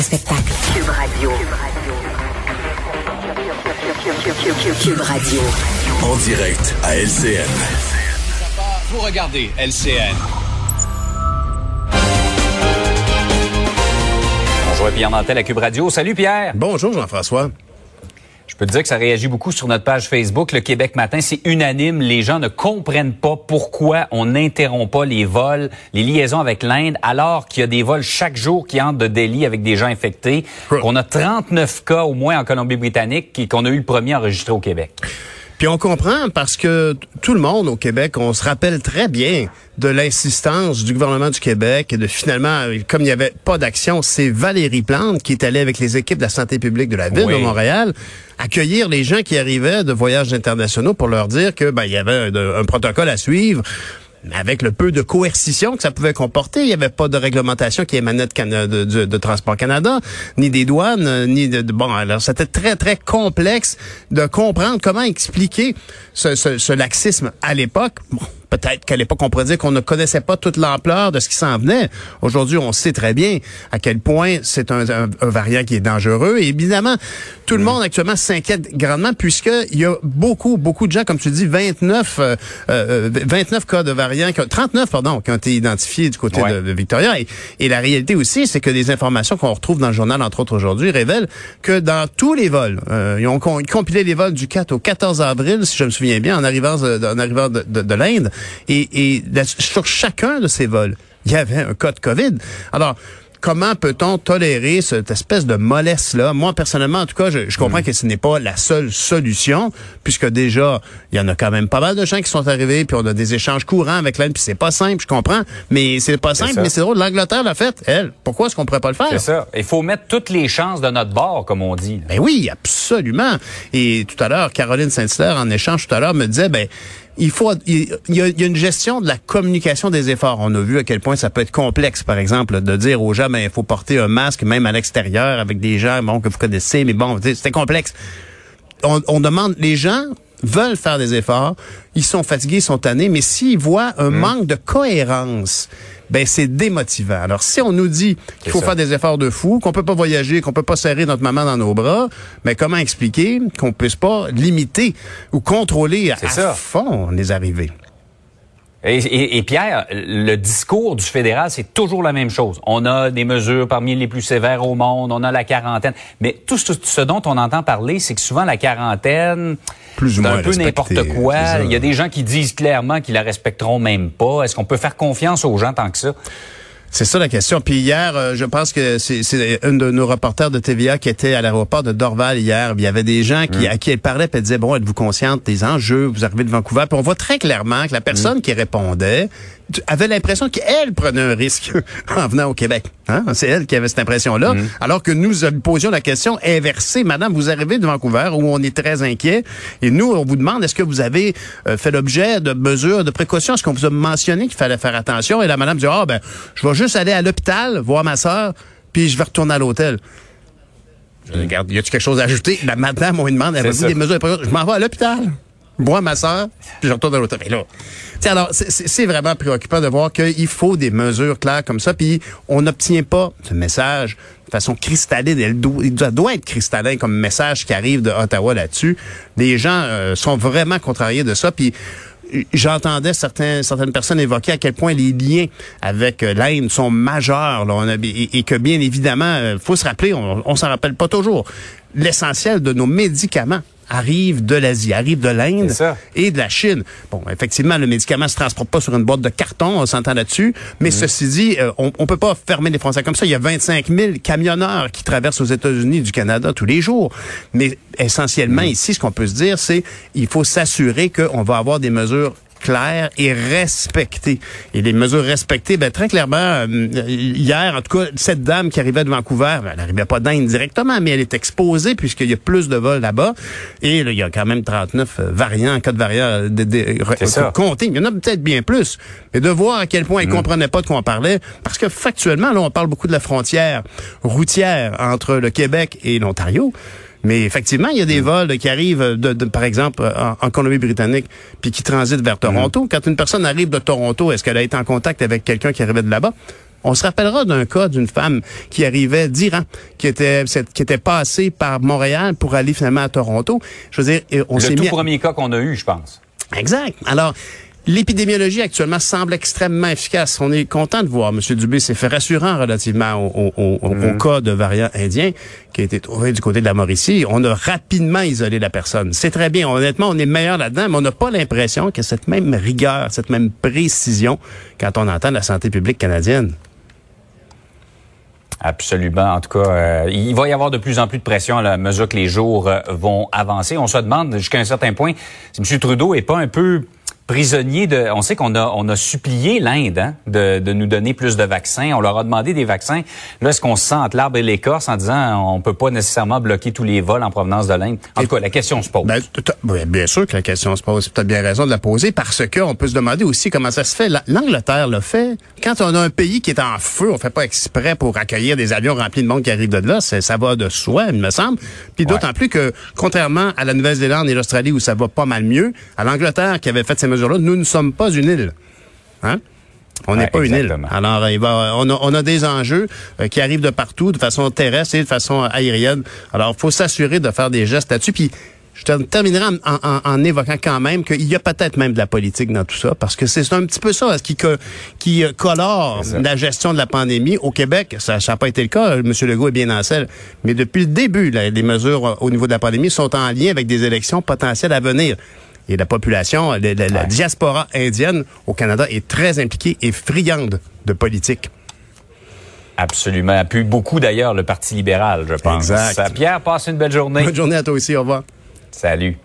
un spectacle. Cube Radio. Cube Radio. En direct à LCN. Vous regardez LCN. Bonjour, Pierre Nantel à Cube Radio. Salut Pierre. Bonjour Jean-François. Je peux te dire que ça réagit beaucoup sur notre page Facebook. Le Québec Matin, c'est unanime. Les gens ne comprennent pas pourquoi on n'interrompt pas les vols, les liaisons avec l'Inde, alors qu'il y a des vols chaque jour qui entrent de Delhi avec des gens infectés. On a 39 cas au moins en Colombie-Britannique et qu'on a eu le premier enregistré au Québec. Puis on comprend parce que tout le monde au Québec, on se rappelle très bien de l'insistance du gouvernement du Québec et de finalement, comme il n'y avait pas d'action, c'est Valérie Plante qui est allée avec les équipes de la santé publique de la ville de Montréal accueillir les gens qui arrivaient de voyages internationaux pour leur dire que ben, il y avait un protocole à suivre avec le peu de coercition que ça pouvait comporter, il n'y avait pas de réglementation qui émanait de, de, de, Transport Canada, ni des douanes, euh, ni de, bon. Alors c'était très très complexe de comprendre comment expliquer ce, ce, ce laxisme à l'époque. Bon, peut-être qu'à l'époque, on pourrait dire qu'on ne connaissait pas toute l'ampleur de ce qui s'en venait. Aujourd'hui, on sait très bien à quel point c'est un, variant qui est dangereux. Et évidemment, tout le monde actuellement s'inquiète grandement puisqu'il y a beaucoup, beaucoup de gens, comme tu dis, 29, euh, 29 euh, cas de variants, 39, pardon, qui ont été identifiés du côté de, Victoria. Et, la réalité aussi, c'est que des informations qu'on retrouve dans le journal, entre autres aujourd'hui, révèlent que dans tous les vols, euh, ils ont compilé les vols du 4 au 14 avril, si je me souviens bien, en arrivant, en arrivant de, de l'Inde, et, et sur chacun de ces vols, il y avait un cas de COVID. Alors, comment peut-on tolérer cette espèce de mollesse-là? Moi, personnellement, en tout cas, je, comprends mm. que ce n'est pas la seule solution, puisque déjà, il y en a quand même pas mal de gens qui sont arrivés, puis on a des échanges courants avec l'Inde, puis c'est pas simple, je comprends, mais c'est pas simple, mais c'est drôle. L'Angleterre l'a fait, elle. Pourquoi est-ce qu'on pourrait pas le faire? C'est ça. Il faut mettre toutes les chances de notre bord, comme on dit. Ben oui, absolument. Et tout à l'heure, Caroline Saint-Hilaire, en échange tout à l'heure, me disait, ben, il faut, il y, a, une gestion de la communication des efforts. On a vu à quel point ça peut être complexe, par exemple, de dire aux gens, ben, il faut porter un masque même à l'extérieur avec des gens, bon, que vous connaissez, mais bon, c'était complexe. On, on demande, les gens veulent faire des efforts, ils sont fatigués, ils sont tannés, mais s'ils voient un hmm. manque de cohérence, ben c'est démotivant. Alors si on nous dit qu'il faut faire des efforts de fou, qu'on peut pas voyager, qu'on peut pas serrer notre maman dans nos bras, mais comment expliquer qu'on puisse pas limiter ou contrôler à fond les arrivées? Et, Pierre, le discours du fédéral, c'est toujours la même chose. On a des mesures parmi les plus sévères au monde, on a la quarantaine. Mais tout ce, dont on entend parler, c'est que souvent la quarantaine, c'est un peu n'importe quoi. Il y a des gens qui disent clairement qu'ils la respecteront même pas. Est-ce qu'on peut faire confiance aux gens tant que ça? C'est ça la question. Puis hier, euh, je pense que c'est un de nos reporters de TVA qui était à l'aéroport de Dorval hier. Il y avait des gens qui, mm. à qui elle parlait, puis elle disait, bon, êtes-vous consciente des enjeux? Vous arrivez de Vancouver? Puis on voit très clairement que la personne mm. qui répondait avait l'impression qu'elle prenait un risque en venant au Québec. Hein? C'est elle qui avait cette impression-là. Mm. Alors que nous posions la question inversée. Madame, vous arrivez de Vancouver où on est très inquiet. Et nous, on vous demande, est-ce que vous avez euh, fait l'objet de mesures de précaution? Est-ce qu'on vous a mentionné qu'il fallait faire attention? Et la madame dit, ah, ben, je vais juste aller à l'hôpital voir ma soeur, puis je vais retourner à l'hôtel. Je regarde, y a-tu quelque chose à ajouter? La madame, on lui demande, avez-vous des mesures de précaution? Je m'en vais à l'hôpital moi, ma soeur, puis je retourne dans l'auto. là, alors, c'est vraiment préoccupant de voir qu'il faut des mesures claires comme ça, puis on n'obtient pas ce message de façon cristalline. Il doit, être cristallin comme message qui arrive de Ottawa là-dessus. Les gens euh, sont vraiment contrariés de ça, puis j'entendais certaines personnes évoquer à quel point les liens avec euh, l'Inde sont majeurs là, on a, et, que bien évidemment, euh, faut se rappeler, on, on s'en rappelle pas toujours, l'essentiel de nos médicaments arrive de l'Asie, arrive de l'Inde et de la Chine. Bon, effectivement, le médicament se transporte pas sur une boîte de carton, on s'entend là-dessus. Mais mm. ceci dit, euh, on, on peut pas fermer les frontières comme ça. Il y a 25 000 camionneurs qui traversent aux États-Unis du Canada tous les jours. Mais essentiellement, mm. ici, ce qu'on peut se dire, c'est il faut s'assurer qu'on va avoir des mesures claires et respectées. Et les mesures respectées, ben, très clairement, euh, hier, en tout cas, cette dame qui arrivait de Vancouver, ben, elle n'arrivait pas d'Inde directement, mais elle est exposée puisqu'il y a plus de vols là-bas. Et là, il y a quand même 39 euh, variants, cas de variants de, de, comptés. Il y en a peut-être bien plus. Mais de voir à quel point elle ne mm. comprenait pas de quoi on parlait, parce que factuellement, là, on parle beaucoup de la frontière routière entre le Québec et l'Ontario. Mais effectivement, il y a des mm. vols qui arrivent, de, par exemple, en, Colombie-Britannique, puis qui transitent vers Toronto. Mm. Quand une personne arrive de Toronto, est-ce qu'elle a été en contact avec quelqu'un qui arrivait de là-bas? On se rappellera d'un cas d'une femme qui arrivait d'Iran, qui était qui était passée par Montréal pour aller finalement à Toronto. Je veux dire, on s'est mis... Le tout premier cas qu'on a eu, je pense. Exact. Alors, L'épidémiologie actuellement semble extrêmement efficace. On est content de voir. M. Dubé s'est fait rassurant relativement au, au, au, mm-hmm. cas de variant indien qui a été trouvé du côté de la Mauricie. On a rapidement isolé la personne. C'est très bien. Honnêtement, on est meilleur là-dedans, mais on n'a pas l'impression que cette même rigueur, cette même précision quand on entend la santé publique canadienne. Absolument. En tout cas, euh, il va y avoir de plus en plus de pression à la mesure que les jours euh, vont avancer. On se demande jusqu'à un certain point si M. Trudeau est pas un peu prisonniers de. On sait qu'on a on a supplié l'Inde hein, de, de nous donner plus de vaccins. On leur a demandé des vaccins. Là, est-ce qu'on se sent entre l'arbre et l'écorce en disant on peut pas nécessairement bloquer tous les vols en provenance de l'Inde En tout cas, la question se pose. Ben, bien sûr que la question se pose. Tu as bien raison de la poser parce que on peut se demander aussi comment ça se fait. L'Angleterre l'a fait. Quand on a un pays qui est en feu, on fait pas exprès pour accueillir des avions remplis de monde qui arrive de là. Ça va de soi, il me semble. Puis d'autant plus que, contrairement à la Nouvelle-Zélande et l'Australie où ça va pas mal mieux, à l'Angleterre qui avait fait ces mesures nous ne sommes pas une île. Hein? On n'est pas une île. Alors, il va, on, a, on a des enjeux euh, qui arrivent de partout, de façon terrestre et de façon aérienne. Alors, il faut s'assurer de faire des gestes là-dessus. Puis, je terminerai en, évoquant quand même qu'il y a peut-être même de la politique dans tout ça, parce que c'est un petit peu ça qui, qui euh, colore la gestion de la pandémie. Au Québec, ça n'a pas été le cas. M. Legault est bien en selle. Mais depuis le début, les mesures euh, au niveau de la pandémie sont en lien avec des élections potentielles à venir. Et la population, la, diaspora indienne au Canada est très impliquée et friande de politique. Absolument. Appuie beaucoup d'ailleurs le Parti libéral, je pense. Exact. Pierre, passe une belle journée. Bonne journée à toi aussi. Au revoir. Salut.